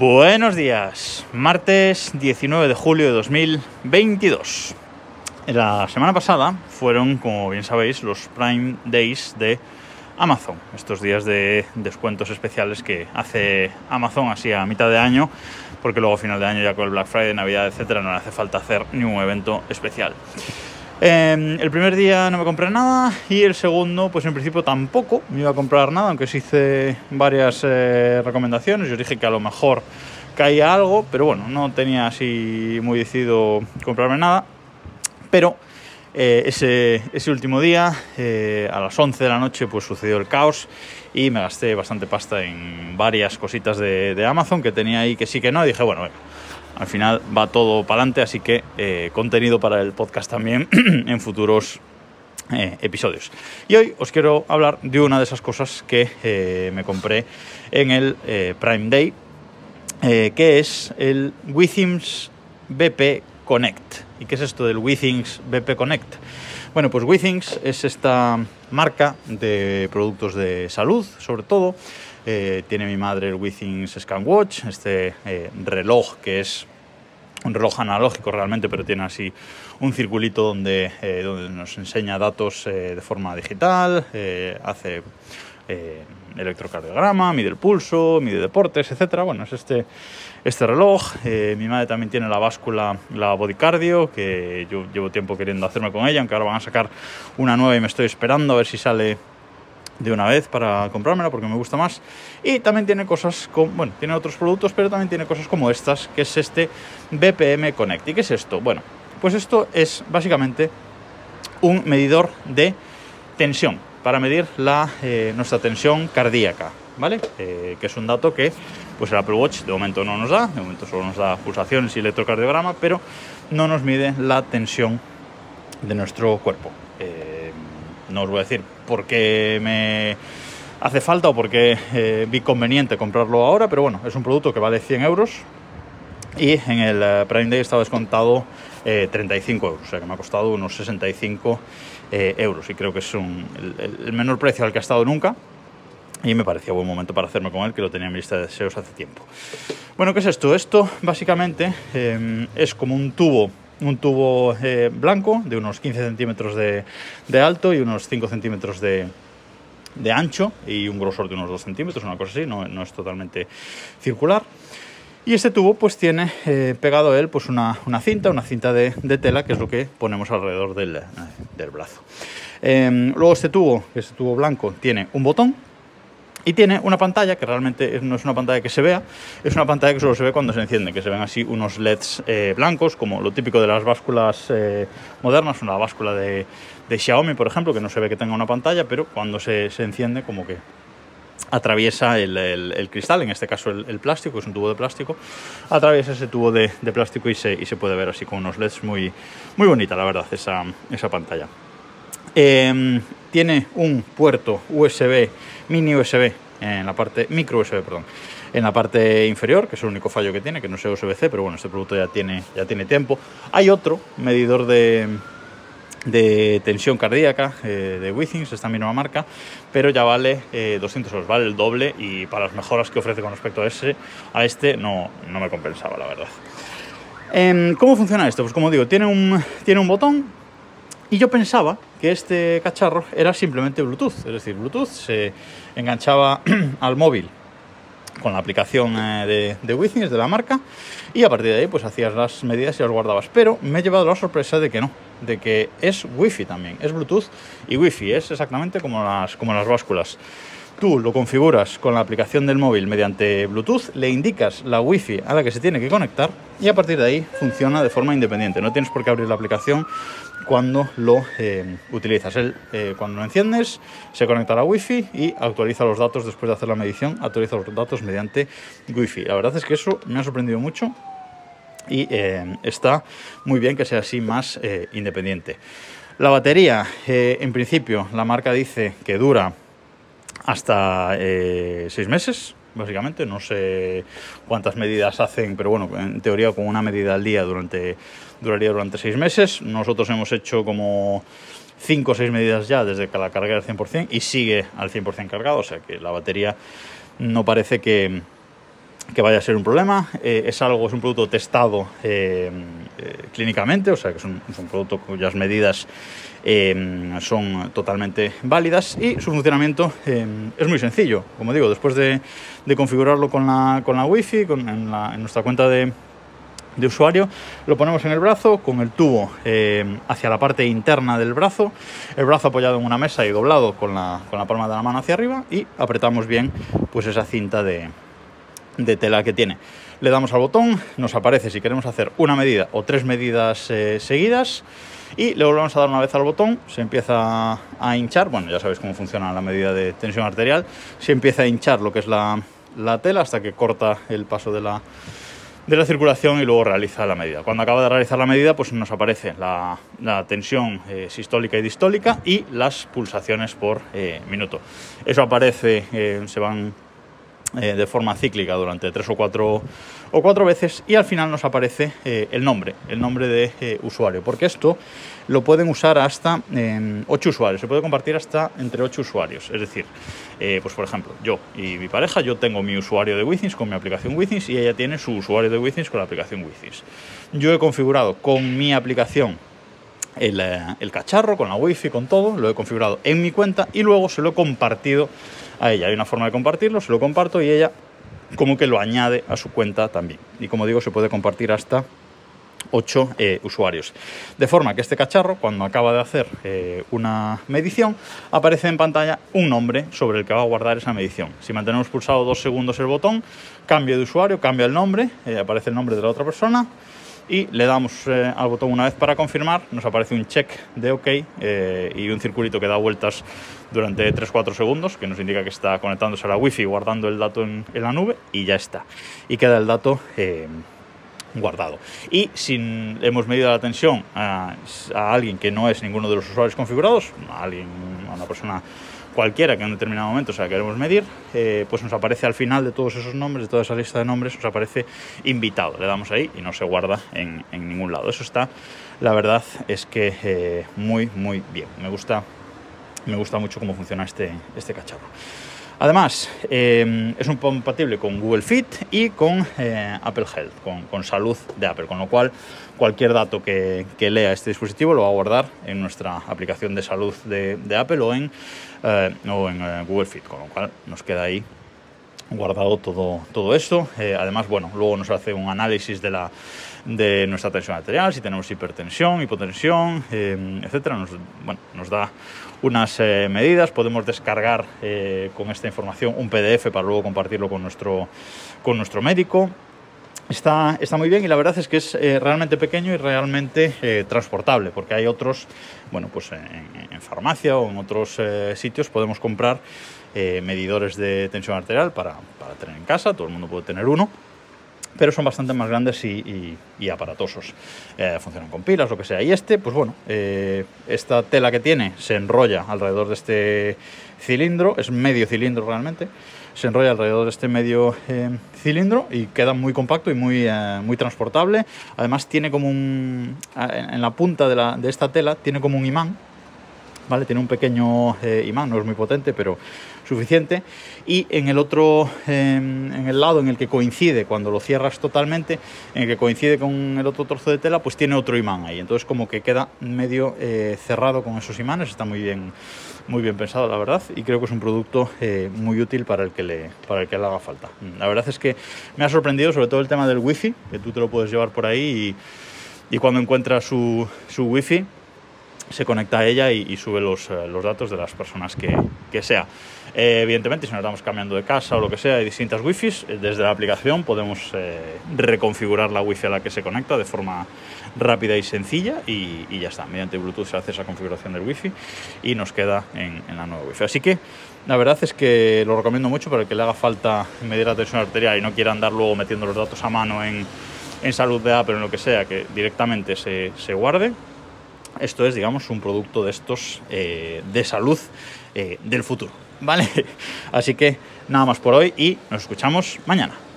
Buenos días, martes 19 de julio de 2022. La semana pasada fueron, como bien sabéis, los Prime Days de Amazon, estos días de descuentos especiales que hace Amazon así a mitad de año, porque luego a final de año ya con el Black Friday, Navidad, etcétera, no le hace falta hacer ningún evento especial. Eh, el primer día no me compré nada y el segundo, pues en principio tampoco me iba a comprar nada, aunque sí hice varias eh, recomendaciones. Yo dije que a lo mejor caía algo, pero bueno, no tenía así muy decidido comprarme nada. Pero eh, ese, ese, último día, eh, a las 11 de la noche, pues sucedió el caos y me gasté bastante pasta en varias cositas de, Amazon que tenía ahí que sí que no. Y dije, bueno al final va todo para adelante, así que eh, contenido para el podcast también en futuros eh, episodios. Y hoy os quiero hablar de una de esas cosas que eh, me compré en el Prime Day, que es el Withings BP Connect. ¿Y qué es esto del Withings BP Connect? Bueno, pues Withings es esta marca de productos de salud, sobre todo. Eh, tiene mi madre el Withings ScanWatch, este eh, reloj que es un reloj analógico realmente, pero tiene así un circulito donde, eh, donde nos enseña datos de forma digital, hace electrocardiograma, mide el pulso, mide deportes, etcétera. Bueno, es este, este reloj. mi madre también tiene la báscula, la Bodycardio, que yo llevo tiempo queriendo hacerme con ella, aunque ahora van a sacar una nueva y me estoy esperando a ver si sale de una vez para comprármela porque me gusta más. Y también tiene cosas como, bueno, tiene otros productos, pero también tiene cosas como estas, que es este BPM Connect. ¿Y qué es esto? Bueno, pues esto es básicamente un medidor de tensión para medir la, eh, nuestra tensión cardíaca, ¿vale? Eh, que es un dato que pues el Apple Watch de momento no nos da, de momento solo nos da pulsaciones y electrocardiograma, pero no nos mide la tensión de nuestro cuerpo. Eh, no os voy a decir por qué me hace falta o por qué eh, vi conveniente comprarlo ahora, pero bueno, es un producto que vale 100 euros y en el eh, Prime Day estaba descontado eh, 35 euros, o sea que me ha costado unos 65 eh, euros y creo que es el, el, menor precio al que ha estado nunca y me parecía buen momento para hacerme con él, que lo tenía en mi lista de deseos hace tiempo. Bueno, ¿qué es esto? Esto básicamente eh, es como un tubo un tubo eh, blanco de unos 15 centímetros de, de, alto y unos 5 centímetros de, de, ancho y un grosor de unos 2 centímetros, una cosa así, no, no es totalmente circular. Y este tubo pues tiene eh, pegado a él pues una, una, cinta, una cinta de, tela, que es lo que ponemos alrededor del, del brazo. Eh, luego este tubo, este tubo blanco, tiene un botón y tiene una pantalla que realmente no es una pantalla que se vea, es una pantalla que solo se ve cuando se enciende, que se ven así unos LEDs eh, blancos, como lo típico de las básculas eh, modernas, una báscula de, de, Xiaomi, por ejemplo, que no se ve que tenga una pantalla, pero cuando se, se enciende como que atraviesa el, el, el, cristal, en este caso el, el, plástico, es un tubo de plástico, atraviesa ese tubo de, de plástico y se, y se, puede ver así con unos LEDs muy, muy bonita, la verdad, esa, esa pantalla. Eh, tiene un puerto USB, mini USB, en la parte, micro USB, perdón, en la parte inferior, que es el único fallo que tiene, que no es USB-C, pero bueno, este producto ya tiene, ya tiene tiempo. Hay otro medidor de, de tensión cardíaca eh, de Withings, esta misma marca, pero ya vale eh, 200 euros, vale el doble y para las mejoras que ofrece con respecto a, ese, a este no, no me compensaba, la verdad. Eh, ¿Cómo funciona esto? Pues como digo, tiene un, tiene un botón y yo pensaba que este cacharro era simplemente Bluetooth, es decir, Bluetooth se enganchaba al móvil con la aplicación eh, de, de Withings, de la marca, y a partir de ahí pues hacías las medidas y las guardabas. Pero me he llevado la sorpresa de que no, de que es Wi-Fi también, es Bluetooth y Wi-Fi, es exactamente como las, como las básculas. Tú lo configuras con la aplicación del móvil mediante Bluetooth, le indicas la Wi-Fi a la que se tiene que conectar y a partir de ahí funciona de forma independiente. No tienes por qué abrir la aplicación cuando lo eh, utilizas. Eh, cuando lo enciendes, se conecta a la Wi-Fi y actualiza los datos después de hacer la medición, actualiza los datos mediante Wi-Fi. La verdad es que eso me ha sorprendido mucho y eh, está muy bien que sea así más independiente. La batería, en principio, la marca dice que dura hasta seis meses, básicamente. No sé cuántas medidas hacen, pero bueno, en teoría con una medida al día durante, duraría durante seis meses. Nosotros hemos hecho como 5 o 6 medidas ya desde que la cargué al 100% y sigue al 100% cargado, o sea que la batería no parece que, que vaya a ser un problema. Eh, es algo, es un producto testado eh, eh, clínicamente, o sea que es un, producto cuyas medidas eh, son totalmente válidas y su funcionamiento eh, es muy sencillo. Como digo, después de, configurarlo con la, con la Wi-Fi, con, en, nuestra cuenta de, usuario, lo ponemos en el brazo con el tubo hacia la parte interna del brazo, el brazo apoyado en una mesa y doblado con la, con la palma de la mano hacia arriba y apretamos bien pues esa cinta de, de tela que tiene. Le damos al botón, nos aparece si queremos hacer una medida o tres medidas eh, seguidas y le volvemos a dar una vez al botón, se empieza a hinchar, bueno ya sabéis cómo funciona la medida de tensión arterial, se empieza a hinchar lo que es la, la tela hasta que corta el paso de la, de la circulación y luego realiza la medida. Cuando acaba de realizar la medida, pues nos aparece la, la tensión eh, sistólica y distólica y las pulsaciones por eh, minuto. Eso aparece, se van eh, de forma cíclica durante tres o cuatro, o cuatro veces y al final nos aparece eh, el nombre, el nombre de eh, usuario, porque esto lo pueden usar hasta eh, 8 usuarios, se puede compartir hasta entre 8 usuarios, es decir, pues por ejemplo, yo y mi pareja, yo tengo mi usuario de Withings con mi aplicación Withings y ella tiene su usuario de Withings con la aplicación Withings. Yo he configurado con mi aplicación el, el, cacharro, con la wifi, con todo, lo he configurado en mi cuenta y luego se lo he compartido a ella. Hay una forma de compartirlo, se lo comparto y ella como que lo añade a su cuenta también. Y como digo, se puede compartir hasta 8 eh, usuarios. De forma que este cacharro, cuando acaba de hacer eh, una medición, aparece en pantalla un nombre sobre el que va a guardar esa medición. Si mantenemos pulsado dos segundos el botón, cambio de usuario, cambia el nombre, eh, aparece el nombre de la otra persona y le damos eh, al botón una vez para confirmar, nos aparece un check de OK eh, y un circulito que da vueltas durante 3-4 segundos, que nos indica que está conectándose a la Wi-Fi, guardando el dato en, la nube y ya está. Y queda el dato eh, guardado. Y si hemos medido la tensión a, a, alguien que no es ninguno de los usuarios configurados, a alguien, a una persona cualquiera que en un determinado momento o sea, queremos medir, eh, pues nos aparece al final de todos esos nombres, de toda esa lista de nombres, nos aparece invitado. Le damos ahí y no se guarda en, en ningún lado. Eso está, la verdad, es que eh, muy, muy bien. Me gusta, me gusta mucho cómo funciona este, este cacharro. Además, eh, es un compatible con Google Fit y con eh, Apple Health, con, con, salud de Apple, con lo cual cualquier dato que, que, lea este dispositivo lo va a guardar en nuestra aplicación de salud de, de Apple o en, eh, o en eh, Google Fit, con lo cual nos queda ahí guardado todo, todo esto. Eh, además, bueno, luego nos hace un análisis de, la, de nuestra tensión arterial, si tenemos hipertensión, hipotensión, eh, etcétera. Nos, bueno, nos da unas eh, medidas, podemos descargar con esta información un PDF para luego compartirlo con nuestro, con nuestro médico. Está, está, muy bien y la verdad es que es eh, realmente pequeño y realmente eh, transportable, porque hay otros, bueno, pues en, farmacia o en otros eh, sitios podemos comprar medidores de tensión arterial para, para tener en casa, todo el mundo puede tener uno, pero son bastante más grandes y, aparatosos. Eh, funcionan con pilas, lo que sea. Y este, pues bueno, eh, esta tela que tiene se enrolla alrededor de este cilindro, es medio cilindro realmente, se enrolla alrededor de este medio eh, cilindro y queda muy compacto y muy, muy transportable. Además tiene como un, en la punta de esta tela, tiene como un imán, ¿vale? Tiene un pequeño eh, imán, no es muy potente, pero suficiente. Y en el otro, eh, en el lado en el que coincide, cuando lo cierras totalmente, en el que coincide con el otro trozo de tela, pues tiene otro imán ahí. Entonces como que queda medio eh, cerrado con esos imanes, está muy bien, muy bien pensado, la verdad, y creo que es un producto eh, muy útil para el, que le, para el que le haga falta. La verdad es que me ha sorprendido sobre todo el tema del wifi, que tú te lo puedes llevar por ahí y, y cuando encuentras su, su wifi, se conecta a ella y, sube los, eh, los, datos de las personas que, que sea. Eh, evidentemente, si nos estamos cambiando de casa o lo que sea, hay distintas wifis. Eh, desde la aplicación podemos reconfigurar la wifi a la que se conecta de forma rápida y sencilla y, y, ya está. Mediante Bluetooth se hace esa configuración del wifi y nos queda en, en, la nueva wifi. Así que la verdad es que lo recomiendo mucho para el que le haga falta medir la tensión arterial y no quiera andar luego metiendo los datos a mano en, en salud de Apple o en lo que sea, que directamente se, se guarde esto es, digamos, un producto de estos eh, de salud eh, del futuro. ¿Vale? Así que nada más por hoy y nos escuchamos mañana.